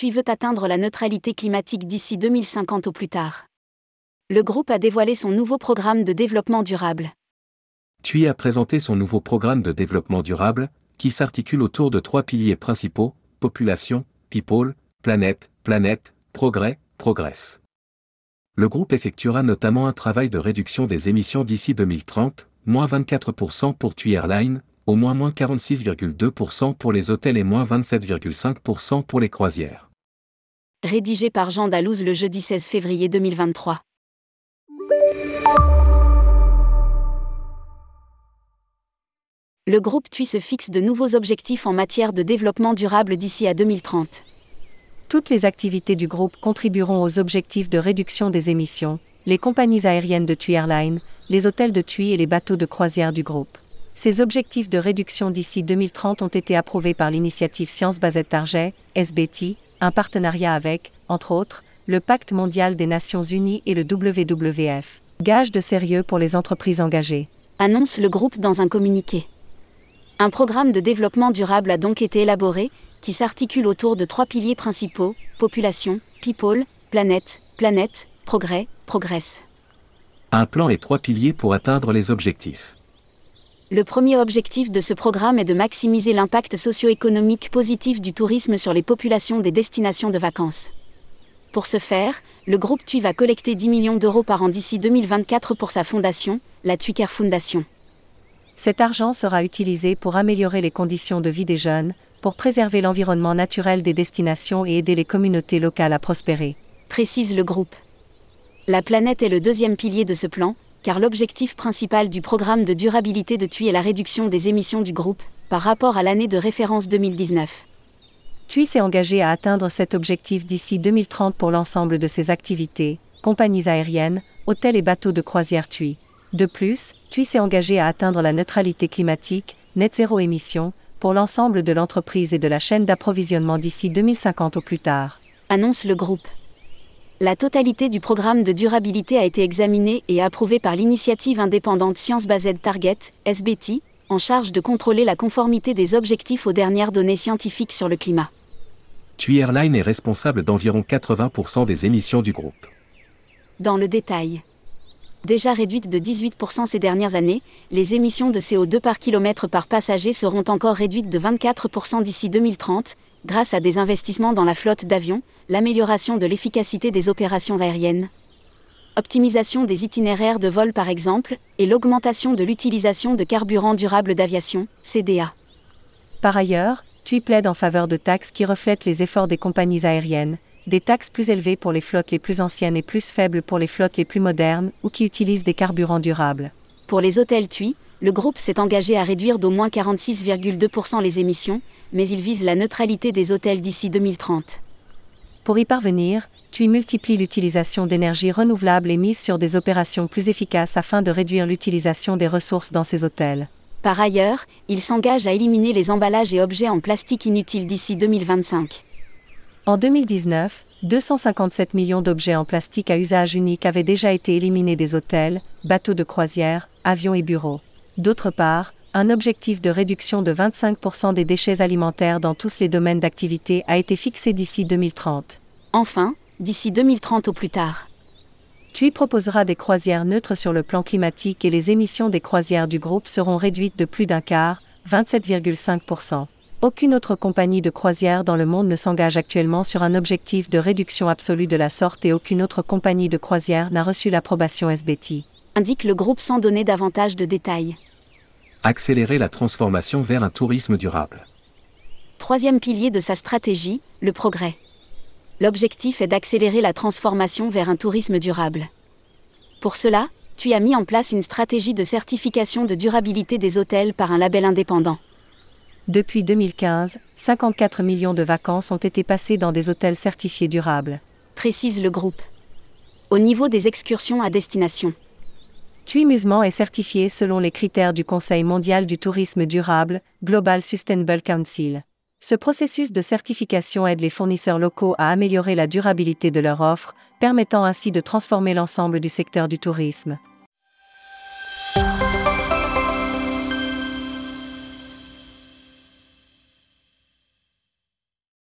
TUI veut atteindre la neutralité climatique d'ici 2050 au plus tard. Le groupe a dévoilé son nouveau programme de développement durable. TUI a présenté son nouveau programme de développement durable, qui s'articule autour de trois piliers principaux, population, people, planète, planète, progrès, progress. Le groupe effectuera notamment un travail de réduction des émissions d'ici 2030, moins 24% pour TUI Airlines, au moins moins 46,2% pour les hôtels et moins 27,5% pour les croisières. Rédigé par Jean Dalouse le jeudi 16 février 2023. Le groupe TUI se fixe de nouveaux objectifs en matière de développement durable d'ici à 2030. Toutes les activités du groupe contribueront aux objectifs de réduction des émissions, les compagnies aériennes de TUI Airlines, les hôtels de TUI et les bateaux de croisière du groupe. Ces objectifs de réduction d'ici 2030 ont été approuvés par l'initiative Science Basette Target, SBT, un partenariat avec, entre autres, le Pacte mondial des Nations Unies et le WWF. Gage de sérieux pour les entreprises engagées. Annonce le groupe dans un communiqué. Un programme de développement durable a donc été élaboré, qui s'articule autour de trois piliers principaux population, people, planète, planète, progrès, progress. Un plan et trois piliers pour atteindre les objectifs. Le premier objectif de ce programme est de maximiser l'impact socio-économique positif du tourisme sur les populations des destinations de vacances. Pour ce faire, le groupe TUI va collecter 10 millions d'euros par an d'ici 2024 pour sa fondation, la TUICARE Foundation. Cet argent sera utilisé pour améliorer les conditions de vie des jeunes, pour préserver l'environnement naturel des destinations et aider les communautés locales à prospérer. Précise le groupe. La planète est le deuxième pilier de ce plan, car l'objectif principal du programme de durabilité de TUI est la réduction des émissions du groupe, par rapport à l'année de référence 2019. TUI s'est engagé à atteindre cet objectif d'ici 2030 pour l'ensemble de ses activités, compagnies aériennes, hôtels et bateaux de croisière TUI. De plus, TUI s'est engagé à atteindre la neutralité climatique, net zéro émission, pour l'ensemble de l'entreprise et de la chaîne d'approvisionnement d'ici 2050 au plus tard. Annonce le groupe. La totalité du programme de durabilité a été examinée et approuvée par l'initiative indépendante Science Based Target, SBT, en charge de contrôler la conformité des objectifs aux dernières données scientifiques sur le climat. TUI Airline est responsable d'environ 80% des émissions du groupe. Dans le détail déjà réduites de 18% ces dernières années, les émissions de CO2 par kilomètre par passager seront encore réduites de 24% d'ici 2030, grâce à des investissements dans la flotte d'avions, l'amélioration de l'efficacité des opérations aériennes, optimisation des itinéraires de vol par exemple, et l'augmentation de l'utilisation de carburants durables d'aviation, CDA. Par ailleurs, TUI plaide en faveur de taxes qui reflètent les efforts des compagnies aériennes, des taxes plus élevées pour les flottes les plus anciennes et plus faibles pour les flottes les plus modernes ou qui utilisent des carburants durables. Pour les hôtels TUI, le groupe s'est engagé à réduire d'au moins 46,2% les émissions, mais il vise la neutralité des hôtels d'ici 2030. Pour y parvenir, TUI multiplie l'utilisation d'énergie renouvelable et mise sur des opérations plus efficaces afin de réduire l'utilisation des ressources dans ces hôtels. Par ailleurs, il s'engage à éliminer les emballages et objets en plastique inutiles d'ici 2025. En 2019, 257 millions d'objets en plastique à usage unique avaient déjà été éliminés des hôtels, bateaux de croisière, avions et bureaux. D'autre part, un objectif de réduction de 25% des déchets alimentaires dans tous les domaines d'activité a été fixé d'ici 2030. Enfin, d'ici 2030 au plus tard. TUI proposera des croisières neutres sur le plan climatique et les émissions des croisières du groupe seront réduites de plus d'un quart, 27,5%. Aucune autre compagnie de croisière dans le monde ne s'engage actuellement sur un objectif de réduction absolue de la sorte et aucune autre compagnie de croisière n'a reçu l'approbation SBT. Indique le groupe sans donner davantage de détails. Accélérer la transformation vers un tourisme durable. Troisième pilier de sa stratégie, le progrès. L'objectif est d'accélérer la transformation vers un tourisme durable. Pour cela, tu as mis en place une stratégie de certification de durabilité des hôtels par un label indépendant. Depuis 2015, 54 millions de vacances ont été passées dans des hôtels certifiés durables. Précise le groupe. Au niveau des excursions à destination. TUI Musement est certifié selon les critères du Conseil mondial du tourisme durable, Global Sustainable Council. Ce processus de certification aide les fournisseurs locaux à améliorer la durabilité de leur offre, permettant ainsi de transformer l'ensemble du secteur du tourisme.